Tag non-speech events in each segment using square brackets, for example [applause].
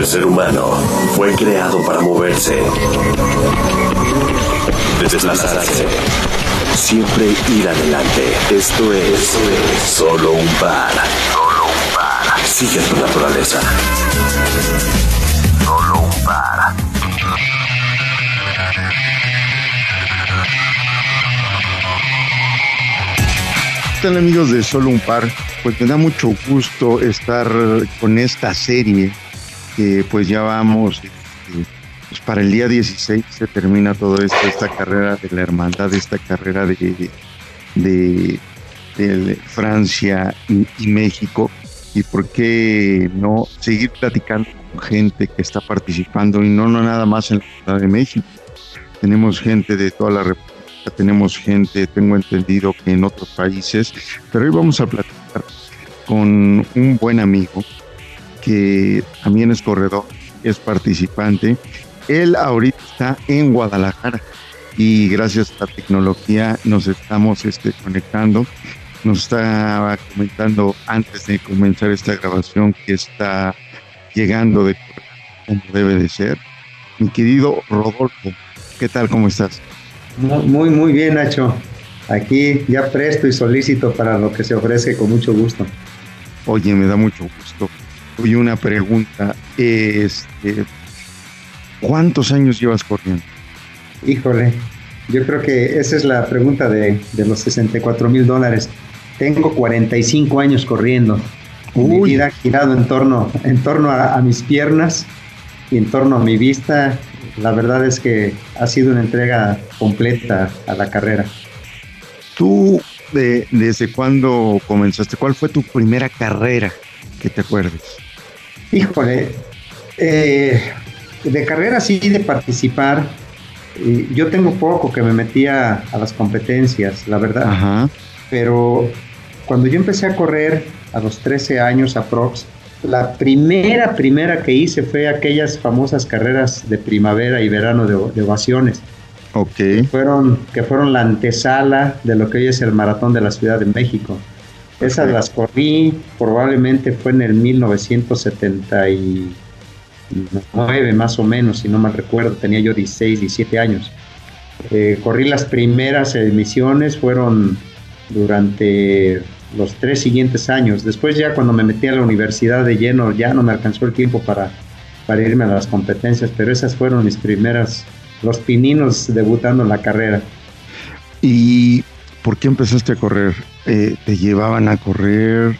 El ser humano fue creado para moverse, desplazarse, siempre ir adelante. Esto es, solo un par. Solo un par. Sigue tu naturaleza. Solo un par. ¿Qué tal amigos de Solo un Par? Pues me da mucho gusto estar con esta serie que pues ya vamos, este, pues para el día 16 se termina todo esto, esta carrera de la hermandad, esta carrera de, de, Francia y, y México y por qué no seguir platicando con gente que está participando y no, no nada más en la Ciudad de México. Tenemos gente de toda la República tenemos gente, tengo entendido que en otros países, pero hoy vamos a platicar con un buen amigo que también es corredor, es participante. Él ahorita está en Guadalajara y gracias a la tecnología nos estamos este, conectando. Nos estaba comentando antes de comenzar esta grabación que está llegando de como debe de ser. Mi querido Rodolfo, ¿qué tal? ¿Cómo estás? Muy, muy bien, Nacho. Aquí ya presto y solícito para lo que se ofrece con mucho gusto. Oye, me da mucho gusto. Oye, una pregunta. Este, ¿Cuántos años llevas corriendo? Híjole, yo creo que esa es la pregunta de, de los 64 mil dólares. Tengo 45 años corriendo. Uy. Mi vida ha girado en torno, en torno a, a mis piernas y en torno a mi vista la verdad es que ha sido una entrega completa a la carrera. ¿Tú de, desde cuándo comenzaste? ¿Cuál fue tu primera carrera que te acuerdes? Híjole, eh, de carrera sí, de participar. Eh, yo tengo poco que me metía a las competencias, la verdad. Ajá. Pero cuando yo empecé a correr a los 13 años aprox, la primera, primera que hice fue aquellas famosas carreras de primavera y verano de, de ovaciones. Ok. Que fueron, que fueron la antesala de lo que hoy es el maratón de la Ciudad de México. Esas las corrí, probablemente fue en el 1979 más o menos, si no mal recuerdo, tenía yo 16, 17 años. Eh, corrí las primeras emisiones, fueron durante los tres siguientes años. Después ya cuando me metí a la universidad de lleno ya no me alcanzó el tiempo para, para irme a las competencias, pero esas fueron mis primeras, los pininos debutando en la carrera. ¿Y por qué empezaste a correr? Eh, ¿Te llevaban a correr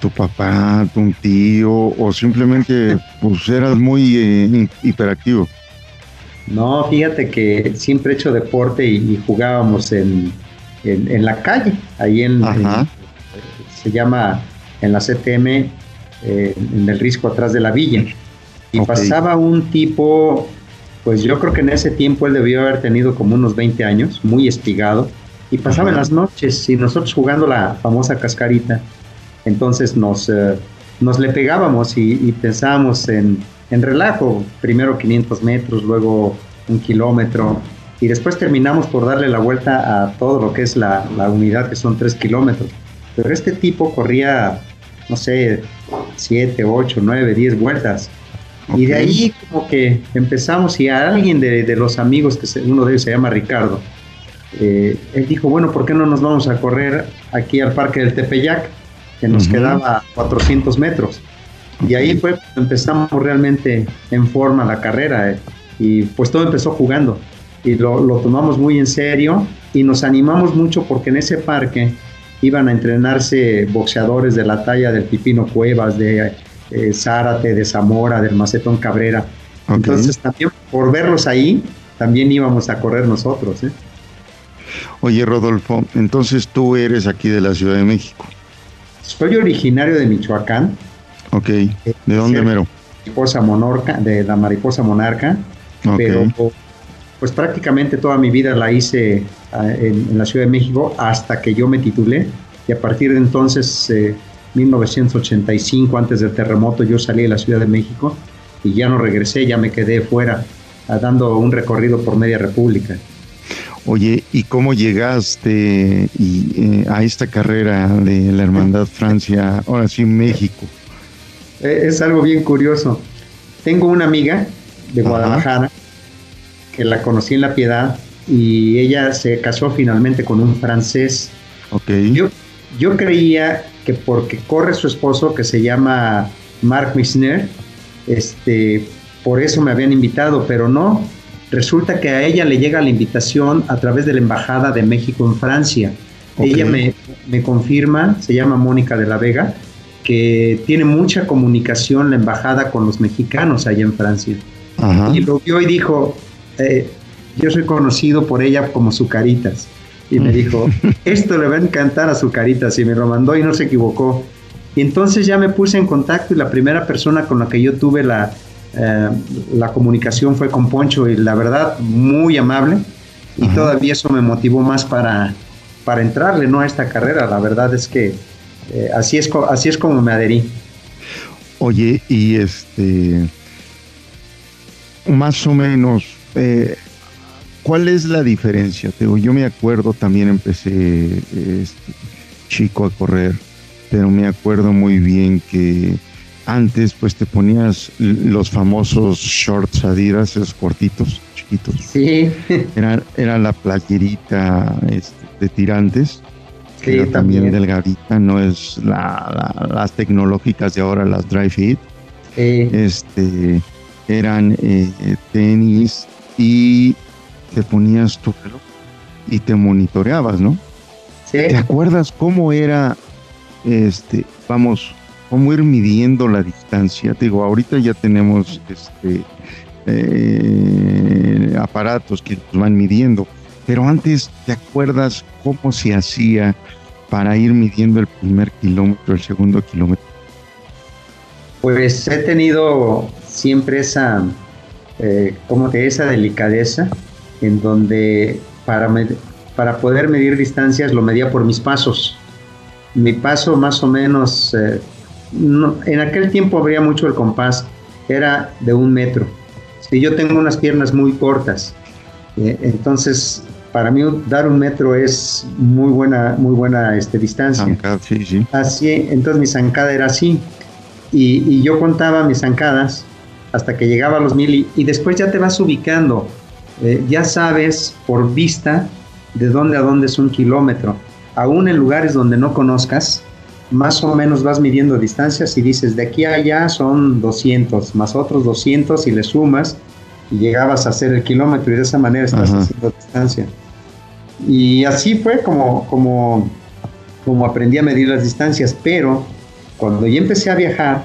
tu papá, tu tío o simplemente pues eras muy eh, hiperactivo? No, fíjate que siempre he hecho deporte y, y jugábamos en, en, en, la calle, ahí en, en se llama en la CTM, eh, en el risco atrás de la villa. Y okay. pasaba un tipo, pues yo creo que en ese tiempo él debió haber tenido como unos 20 años, muy espigado, y pasaba Ajá. en las noches y nosotros jugando la famosa cascarita. Entonces nos, eh, nos le pegábamos y, y pensábamos en, en relajo, primero 500 metros, luego un kilómetro, y después terminamos por darle la vuelta a todo lo que es la, la unidad, que son 3 kilómetros. Pero este tipo corría, no sé, 7, 8, 9, 10 vueltas. Okay. Y de ahí como que empezamos y a alguien de, de los amigos, que se, uno de ellos se llama Ricardo, eh, él dijo, bueno, ¿por qué no nos vamos a correr aquí al Parque del Tepeyac, que nos uh -huh. quedaba a 400 metros? Y ahí fue cuando empezamos realmente en forma la carrera eh, y pues todo empezó jugando y lo, lo tomamos muy en serio y nos animamos mucho porque en ese parque iban a entrenarse boxeadores de la talla del Pipino Cuevas, de eh, Zárate, de Zamora, del Macetón Cabrera. Okay. Entonces también por verlos ahí, también íbamos a correr nosotros. ¿eh? Oye Rodolfo, entonces tú eres aquí de la Ciudad de México. Soy originario de Michoacán. Ok, ¿de dónde mero? Mariposa monorca, de la mariposa monarca, okay. pero pues prácticamente toda mi vida la hice en, en, la Ciudad de México hasta que yo me titulé y a partir de entonces, eh, 1985, antes del terremoto, yo salí de la Ciudad de México y ya no regresé, ya me quedé fuera dando un recorrido por media república. Oye, ¿y cómo llegaste y, eh, a esta carrera de la Hermandad Francia, ahora sí México? Es algo bien curioso. tengo una amiga de Guadalajara que la conocí en La Piedad y ella se casó finalmente con un francés. Okay. Yo, yo creía que porque corre su esposo que se llama Marc Misner, este, por eso me habían invitado, pero no. Resulta que a ella le llega la invitación a través de la Embajada de México en Francia. Ella me, me, confirma, se llama Mónica de la Vega, que tiene mucha comunicación la embajada con los mexicanos allá en Francia. Y lo vio y dijo, eh, yo soy conocido por ella como Zucaritas. Y me dijo, [laughs] esto le va a encantar a Zucaritas. Y me lo mandó y no se equivocó. Y entonces ya me puse en contacto y la primera persona con la que yo tuve la, eh, la comunicación fue con Poncho y la verdad muy amable. Y todavía eso me motivó más para, para entrarle ¿no? a esta carrera. La verdad es que eh, así, es, así es como me adherí. Oye, y este, más o menos, eh, ¿cuál es la diferencia? yo me acuerdo, también empecé este, chico a correr, pero me acuerdo muy bien que antes pues te ponías los famosos shorts Adidas, esos cortitos, chiquitos. Sí. [laughs] Era, era la playerita este, de tirantes también. delgadita, no es las tecnológicas de ahora, las dry fit. Este, eran eh, tenis y te ponías tu reloj y te monitoreabas, ¿no? ¿Te acuerdas cómo era, este, vamos, cómo ir midiendo la distancia? Digo, ahorita ya tenemos este, eh, aparatos que nos van midiendo, pero antes, ¿te acuerdas cómo se hacía para ir midiendo el primer kilómetro, el segundo kilómetro? Pues he tenido siempre esa, eh, como que esa delicadeza en donde para, para poder medir distancias lo medía por mis pasos. Mi paso más o menos, eh, en aquel tiempo habría mucho el compás, era de un metro. Si yo tengo unas piernas muy cortas, eh, entonces para mí dar un metro es muy buena, muy buena este, distancia. sí, sí. Así, entonces mi zancada era así. Y, yo contaba mis zancadas hasta que llegaba a los mil y, después ya te vas ubicando. Eh, ya sabes por vista de dónde a dónde es un kilómetro. Aún en lugares donde no conozcas, más o menos vas midiendo distancias y dices, de aquí a allá son 200, más otros 200 y le sumas y llegabas a hacer el kilómetro y de esa manera estás haciendo distancia. Y así fue como, como, como aprendí a medir las distancias, pero cuando ya empecé a viajar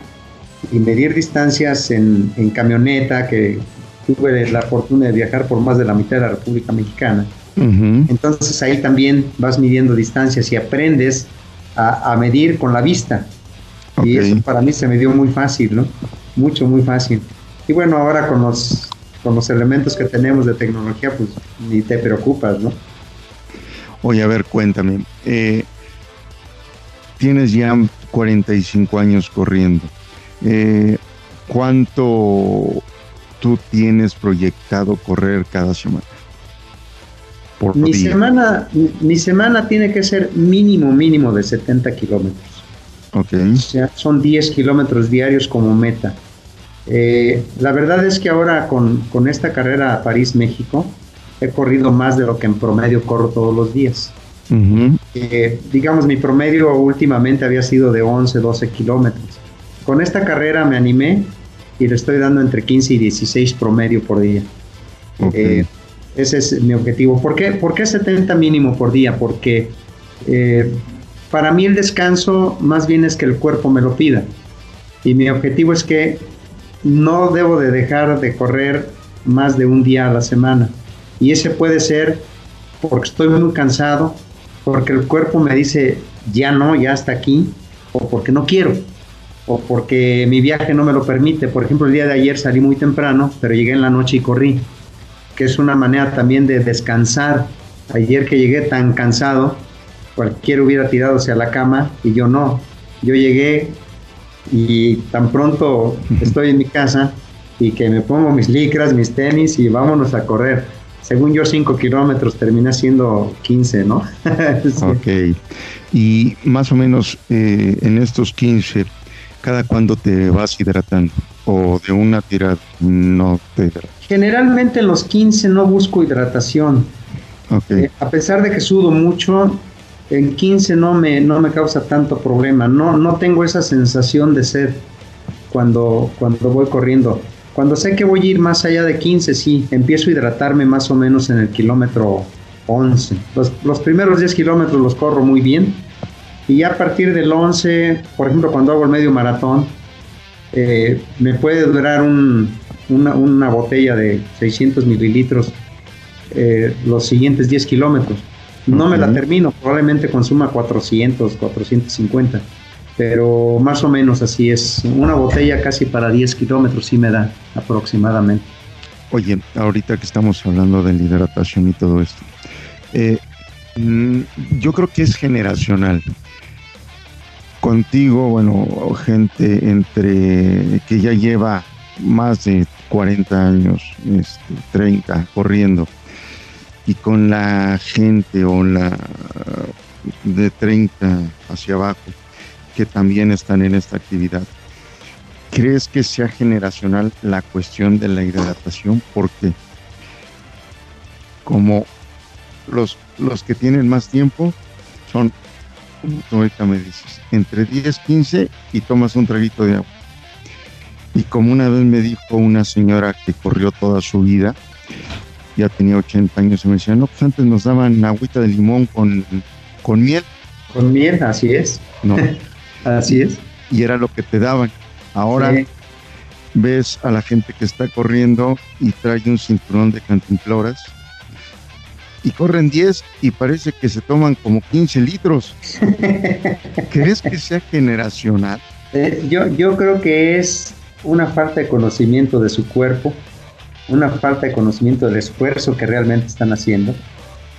y medir distancias en, en camioneta, que tuve la fortuna de viajar por más de la mitad de la República Mexicana, entonces ahí también vas midiendo distancias y aprendes a, a medir con la vista. Y eso para mí se me dio muy fácil, ¿no? Mucho, muy fácil. Y bueno, ahora con los con los elementos que tenemos de tecnología, pues ni te preocupas, ¿no? Oye, a ver, cuéntame. Eh, tienes ya 45 años corriendo. Eh, ¿Cuánto tú tienes proyectado correr cada semana? Por mi semana, mi semana tiene que ser mínimo, mínimo de 70 kilómetros. Ok. O sea, son 10 kilómetros diarios como meta. Eh, la verdad es que ahora con, con esta carrera a París-México he corrido más de lo que en promedio corro todos los días. Eh, digamos, mi promedio últimamente había sido de 11, 12 kilómetros. Con esta carrera me animé y le estoy dando entre 15 y 16 promedio por día. Eh, ese es mi objetivo. ¿Por qué, ¿Por qué 70 mínimo por día? Porque para mí el descanso más bien es que el cuerpo me lo pida. Y mi objetivo es que no debo de dejar de correr más de un día a la semana. Y ese puede ser porque estoy muy cansado, porque el cuerpo me dice, ya no, ya está aquí, o porque no quiero, o porque mi viaje no me lo permite. Por ejemplo, el día de ayer salí muy temprano, pero llegué en la noche y corrí, que es una manera también de descansar. Ayer que llegué tan cansado, cualquiera hubiera tirado hacia la cama y yo no. Yo llegué, y tan pronto estoy en mi casa y que me pongo mis licras, mis tenis y vámonos a correr. Según yo, 5 kilómetros termina siendo 15, ¿no? [laughs] Ok. Y más o menos eh, en estos 15, ¿cada cuándo te vas hidratando? O de una tirada no te Generalmente en los 15 no busco hidratación. Eh, a pesar de que sudo mucho, en 15 no me, no me causa tanto problema. No, no tengo esa sensación de sed cuando, cuando voy corriendo. Cuando sé que voy a ir más allá de 15, sí, empiezo a hidratarme más o menos en el kilómetro 11. Los, los primeros 10 kilómetros los corro muy bien. Y ya a partir del 11, por ejemplo, cuando hago el medio maratón, eh, me puede durar una, botella de 600 mililitros eh, los siguientes 10 kilómetros. No me la termino, probablemente consuma 400, 450, pero más o menos así es. Una botella casi para 10 kilómetros sí me da aproximadamente. Oye, ahorita que estamos hablando de la hidratación y todo esto, eh, mm, yo creo que es generacional contigo, bueno, gente entre que ya lleva más de 40 años, este, 30 corriendo, y con la gente o la de 30 hacia abajo que también están en esta actividad. ¿Crees que sea generacional la cuestión de la hidratación? Porque como los, los que tienen más tiempo son tú ahorita me dices, entre 10, 15 y tomas un traguito de agua. Y como una vez me dijo una señora que corrió toda su vida, ya tenía 80 años, y me decía, no, pues antes nos daban agüita de limón con, con miel. Con miel, así es. No. [laughs] así es. Y era lo que te daban. Ahora ves a la gente que está corriendo y trae un cinturón de cantimploras y corren 10 y parece que se toman como 15 litros. [laughs] ¿Crees que sea generacional? Eh, yo, yo creo que es una falta de conocimiento de su cuerpo, una falta de conocimiento del esfuerzo que realmente están haciendo,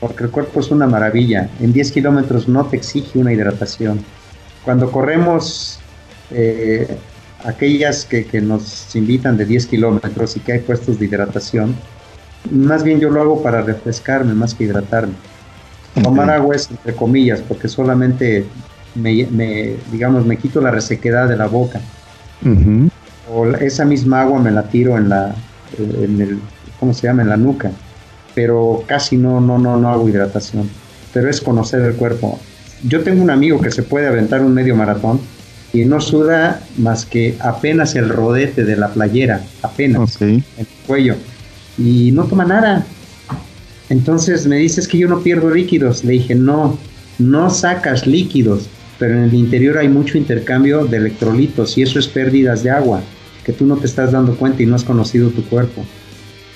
porque el cuerpo es una maravilla. En 10 kilómetros no te exige una hidratación. Cuando corremos eh, aquellas que, que, nos invitan de 10 kilómetros y que hay puestos de hidratación, más bien yo lo hago para refrescarme más que hidratarme. Tomar agua es entre comillas, porque solamente me, digamos, me quito la resequedad de la boca. O esa misma agua me la tiro en la, en el, ¿cómo se llama? En la nuca. Pero casi no, no, no, no hago hidratación. Pero es conocer el cuerpo. Yo tengo un amigo que se puede aventar un medio maratón y no suda más que apenas el rodete de la playera, apenas en el cuello y no toma nada. Entonces me dices que yo no pierdo líquidos. Le dije, no, no sacas líquidos, pero en el interior hay mucho intercambio de electrolitos y eso es pérdidas de agua, que tú no te estás dando cuenta y no has conocido tu cuerpo.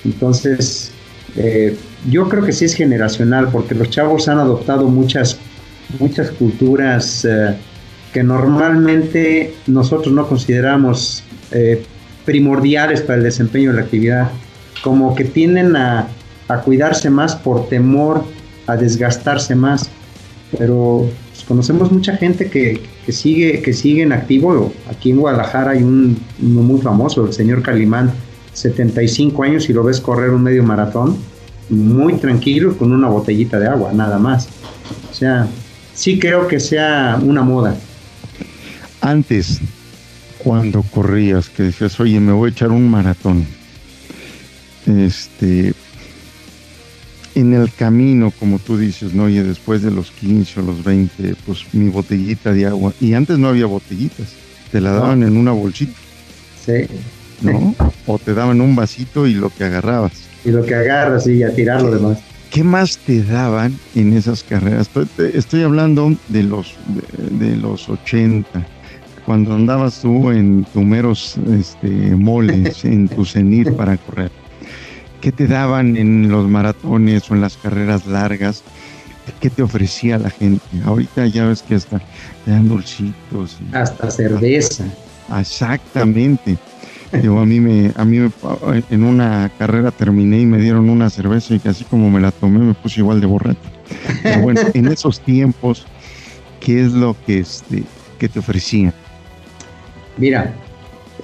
Entonces, eh, yo creo que sí es generacional, porque los chavos han adoptado muchas, muchas culturas eh, que normalmente nosotros no consideramos eh, primordiales para el desempeño de la actividad como que tienden a, cuidarse más por temor a desgastarse más. Pero pues, conocemos mucha gente que, sigue, que sigue en activo. Aquí en Guadalajara hay un, uno muy famoso, el señor Calimán, 75 años y lo ves correr un medio maratón, muy tranquilo con una botellita de agua, nada más. O sea, sí creo que sea una moda. Antes, cuando corrías, que decías, oye, me voy a echar un maratón, este, en el camino, como tú dices, ¿no? Y después de los 15 o los 20, pues mi botellita de agua. Y antes no había botellitas, te la daban en una bolsita. Sí. ¿No? O te daban un vasito y lo que agarrabas. Y lo que agarras y a tirar lo demás. ¿Qué más te daban en esas carreras? Estoy hablando de los, de, los 80, cuando andabas tú en tu meros este, moles, en tu cenit [laughs] para correr. ¿Qué te daban en los maratones o en las carreras largas? ¿Qué te ofrecía la gente? Ahorita ya ves que hasta te dan dulcitos. Hasta cerveza. Exactamente. Yo, a mí me, a mí en una carrera terminé y me dieron una cerveza y que así como me la tomé me puse igual de borracho. Pero bueno, en esos tiempos, ¿qué es lo que este que te ofrecían? Mira,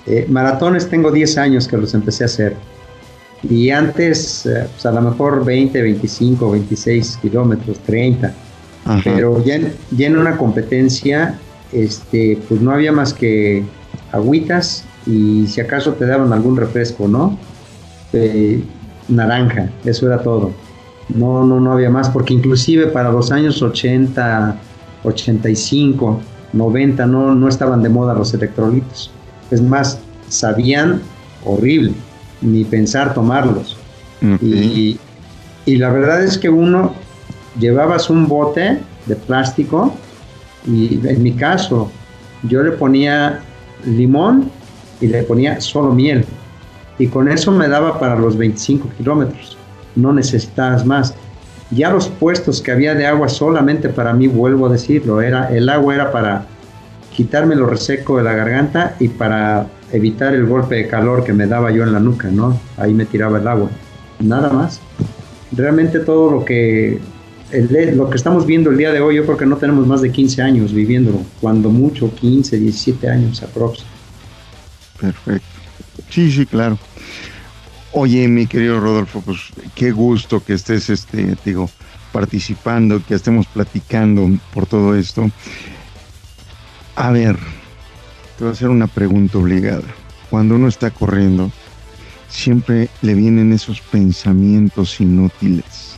eh, maratones tengo 10 años que los empecé a hacer y antes, eh, pues a lo mejor 20, 25, 26 kilómetros, 30. Pero ya en, una competencia, este, pues no había más que agüitas y si acaso te daban algún refresco, ¿no? Eh, naranja, eso era todo. No, no, no había más, porque inclusive para los años 80, 85, 90 no, no estaban de moda los electrolitos. Es más, sabían horrible, ni pensar tomarlos. Y, y la verdad es que uno llevabas un bote de plástico y en mi caso yo le ponía limón y le ponía solo miel. Y con eso me daba para los 25 kilómetros. No necesitabas más. Ya los puestos que había de agua solamente para mí, vuelvo a decirlo, era, el agua era para quitarme lo reseco de la garganta y para evitar el golpe de calor que me daba yo en la nuca, ¿no? Ahí me tiraba el agua. Nada más. Realmente todo lo que lo que estamos viendo el día de hoy, yo creo que no tenemos más de 15 años viviéndolo, cuando mucho 15, 17 años aproximadamente. Perfecto. Sí, sí, claro. Oye, mi querido Rodolfo, pues qué gusto que estés, este, digo, participando, que estemos platicando por todo esto. A ver, te voy a hacer una pregunta obligada. Cuando uno está corriendo, siempre le vienen esos pensamientos inútiles.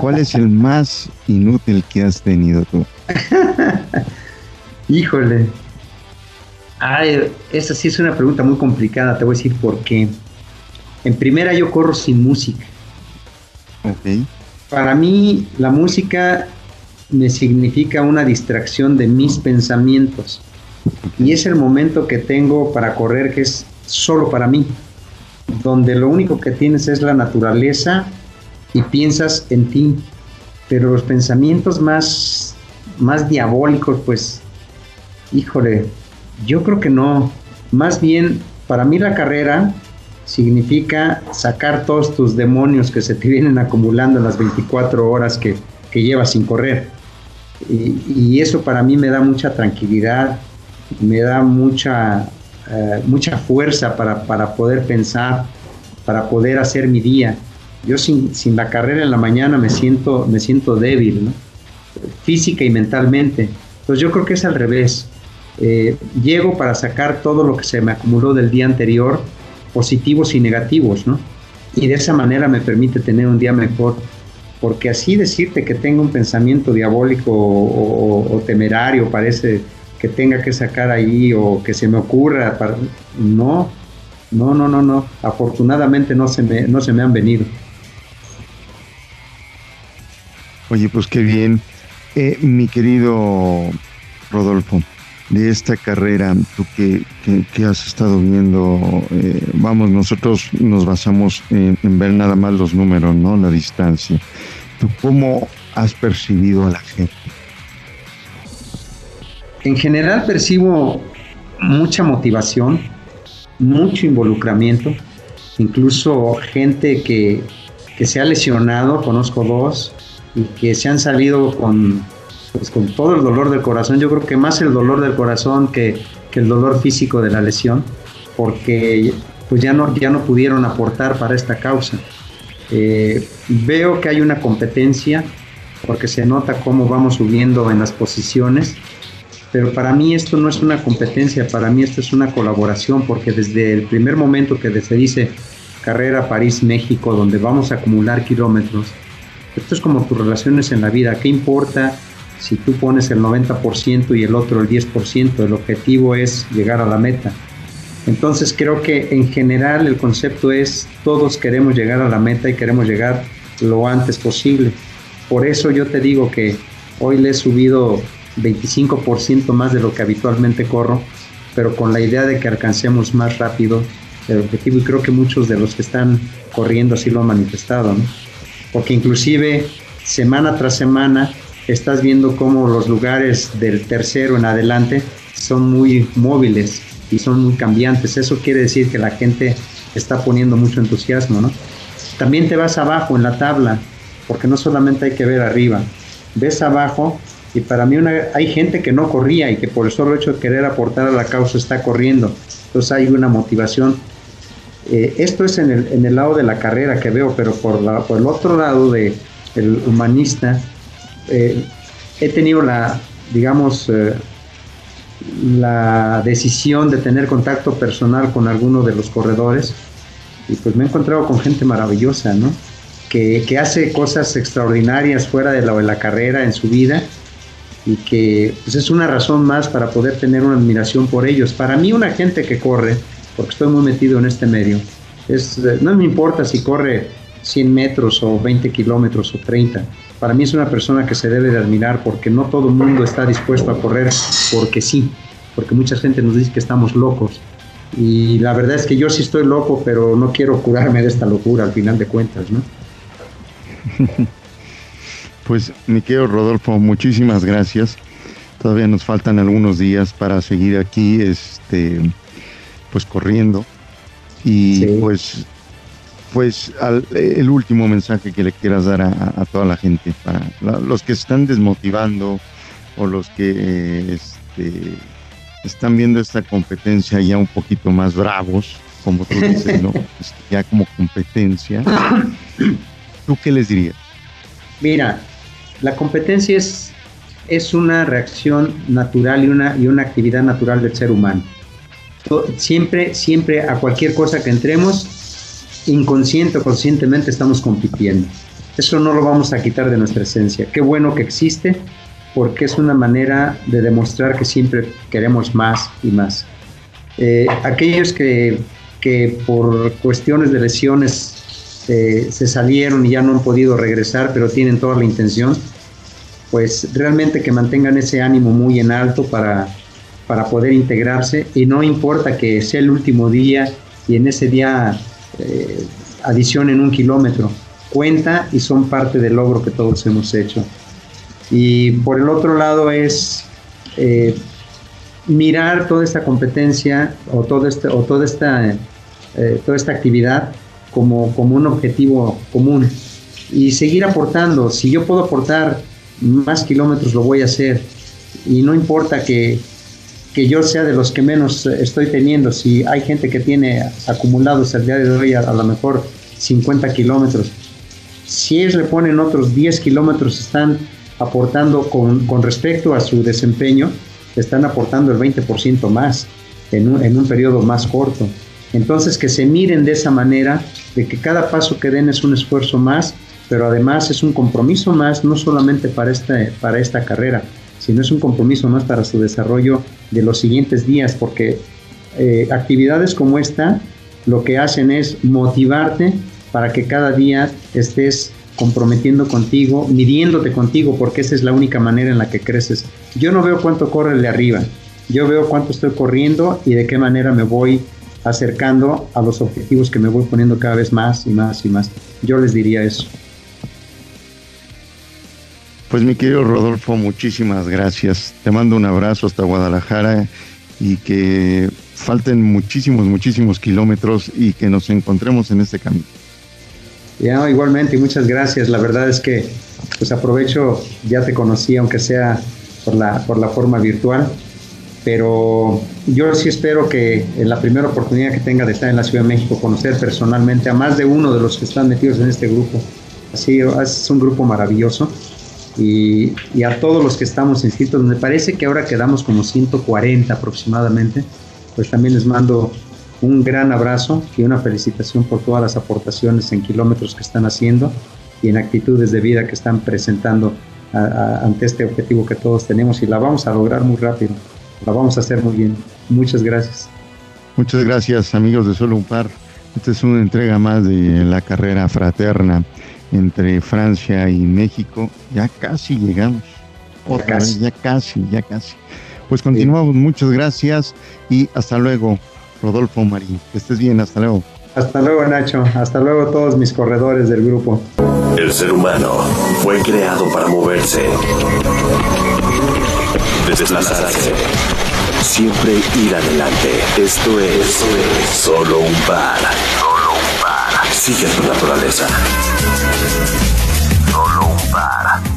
¿Cuál es el más inútil que has tenido tú? [laughs] Híjole, Ay, esa sí es una pregunta muy complicada, te voy a decir por qué. En primera yo corro sin música. Ok. Para mí la música me significa una distracción de mis pensamientos. Y es el momento que tengo para correr que es solo para mí, donde lo único que tienes es la naturaleza y piensas en ti. Pero los pensamientos más, más diabólicos, pues, híjole, yo creo que no. Más bien, para mí la carrera significa sacar todos tus demonios que se te vienen acumulando en las 24 horas que, llevas sin correr. Y, eso para mí me da mucha tranquilidad, me da mucha, eh, mucha fuerza para, poder pensar, para poder hacer mi día. Yo sin, la carrera en la mañana me siento, me siento débil, física y mentalmente. Entonces yo creo que es al revés. Eh, llego para sacar todo lo que se me acumuló del día anterior, positivos y negativos, ¿no? Y de esa manera me permite tener un día mejor. Porque así decirte que tengo un pensamiento diabólico o, temerario parece que tenga que sacar ahí o que se me ocurra. No, no, no, no, no. Afortunadamente no se me, no se me han venido. Oye, pues qué bien. Eh, mi querido Rodolfo, de esta carrera, tú que, has estado viendo, eh, vamos, nosotros nos basamos en, ver nada más los números, ¿no? La distancia. ¿Tú cómo has percibido a la gente? En general percibo mucha motivación, mucho involucramiento, incluso gente que, que se ha lesionado, conozco dos, y que se han salido con pues con todo el dolor del corazón, yo creo que más el dolor del corazón que, el dolor físico de la lesión, porque pues ya no, ya no pudieron aportar para esta causa. Eh, veo que hay una competencia, porque se nota cómo vamos subiendo en las posiciones, pero para mí esto no es una competencia, para mí esto es una colaboración, porque desde el primer momento que se dice carrera París-México, donde vamos a acumular kilómetros, esto es como tus relaciones en la vida, ¿qué importa si tú pones el 90% y el otro el 10%, el objetivo es llegar a la meta. Entonces creo que en general el concepto es todos queremos llegar a la meta y queremos llegar lo antes posible. Por eso yo te digo que hoy le he subido 25% más de lo que habitualmente corro, pero con la idea de que alcancemos más rápido el objetivo y creo que muchos de los que están corriendo así lo han manifestado, porque inclusive semana tras semana estás viendo cómo los lugares del tercero en adelante son muy móviles y son muy cambiantes. Eso quiere decir que la gente está poniendo mucho entusiasmo, ¿no? También te vas abajo en la tabla, porque no solamente hay que ver arriba, ves abajo y para mí hay gente que no corría y que por el solo hecho de querer aportar a la causa está corriendo. Entonces hay una motivación. Eh, esto es en el, en el, lado de la carrera que veo, pero por, por el otro lado de el humanista, eh, he tenido la, digamos, eh, la decisión de tener contacto personal con alguno de los corredores y pues me he encontrado con gente maravillosa, ¿no? Que, que hace cosas extraordinarias fuera de la, de la carrera en su vida y que pues es una razón más para poder tener una admiración por ellos. Para mí una gente que corre, porque estoy muy metido en este medio, es, no me importa si corre 100 metros o 20 kilómetros o 30. Para mí es una persona que se debe de admirar porque no todo el mundo está dispuesto a correr porque sí, porque mucha gente nos dice que estamos locos. Y la verdad es que yo sí estoy loco, pero no quiero curarme de esta locura al final de cuentas, ¿no? [laughs] Pues, mi querido Rodolfo, muchísimas gracias. Todavía nos faltan algunos días para seguir aquí, este, pues corriendo. Y pues, pues el último mensaje que le quieras dar a, toda la gente, para los que están desmotivando o los que este, están viendo esta competencia ya un poquito más bravos, como tú dices, ¿no? [laughs] Este, ya como competencia. ¿Tú qué les dirías? Mira, la competencia es, es una reacción natural y una, y una actividad natural del ser humano. Siempre, siempre a cualquier cosa que entremos, inconsciente o conscientemente estamos compitiendo. Eso no lo vamos a quitar de nuestra esencia. Qué bueno que existe porque es una manera de demostrar que siempre queremos más y más. Eh, aquellos que, que, por cuestiones de lesiones se salieron y ya no han podido regresar, pero tienen toda la intención, pues realmente que mantengan ese ánimo muy en alto para, para poder integrarse y no importa que sea el último día y en ese día eh, adicionen un kilómetro, cuenta y son parte del logro que todos hemos hecho. Y por el otro lado es eh, mirar toda esta competencia o, todo este, o toda, esta, eh, toda esta actividad como, como un objetivo común y seguir aportando. Si yo puedo aportar más kilómetros, lo voy a hacer. Y no importa que, que yo sea de los que menos estoy teniendo, si hay gente que tiene acumulados el día de hoy a, lo mejor 50 kilómetros, si ellos le ponen otros 10 kilómetros, están aportando con, con respecto a su desempeño, están aportando el 20% más en un, en un periodo más corto. Entonces, que se miren de esa manera, de que cada paso que den es un esfuerzo más, pero además es un compromiso más, no solamente para esta, para esta carrera, sino es un compromiso más para su desarrollo de los siguientes días, porque eh, actividades como esta lo que hacen es motivarte para que cada día estés comprometiendo contigo, midiéndote contigo, porque esa es la única manera en la que creces. Yo no veo cuánto corre el de arriba, yo veo cuánto estoy corriendo y de qué manera me voy acercando a los objetivos que me voy poniendo cada vez más y más y más. Yo les diría eso. Pues mi querido Rodolfo, muchísimas gracias. Te mando un abrazo hasta Guadalajara y que falten muchísimos, muchísimos kilómetros y que nos encontremos en este camino. Ya, igualmente, y muchas gracias. La verdad es que pues aprovecho, ya te conocí, aunque sea por la, por la forma virtual, pero yo sí espero que en la primera oportunidad que tenga de estar en la Ciudad de México, conocer personalmente a más de uno de los que están metidos en este grupo. Así es un grupo maravilloso. Y, y, a todos los que estamos inscritos, me parece que ahora quedamos como 140 aproximadamente, pues también les mando un gran abrazo y una felicitación por todas las aportaciones en kilómetros que están haciendo y en actitudes de vida que están presentando ante este objetivo que todos tenemos y la vamos a lograr muy rápido la vamos a hacer muy bien. Muchas gracias. Muchas gracias amigos de Solo un Par. Esta es una entrega más de la carrera fraterna entre Francia y México. Ya casi llegamos. Otra Vez, ya casi, ya casi. Pues continuamos, muchas gracias y hasta luego, Rodolfo Marín. Que estés bien, hasta luego. Hasta luego, Nacho. Hasta luego todos mis corredores del grupo. El ser humano fue creado para moverse desplazarse. Siempre ir adelante. Esto es, solo un par. Solo un par. Sigue tu naturaleza. Solo un par.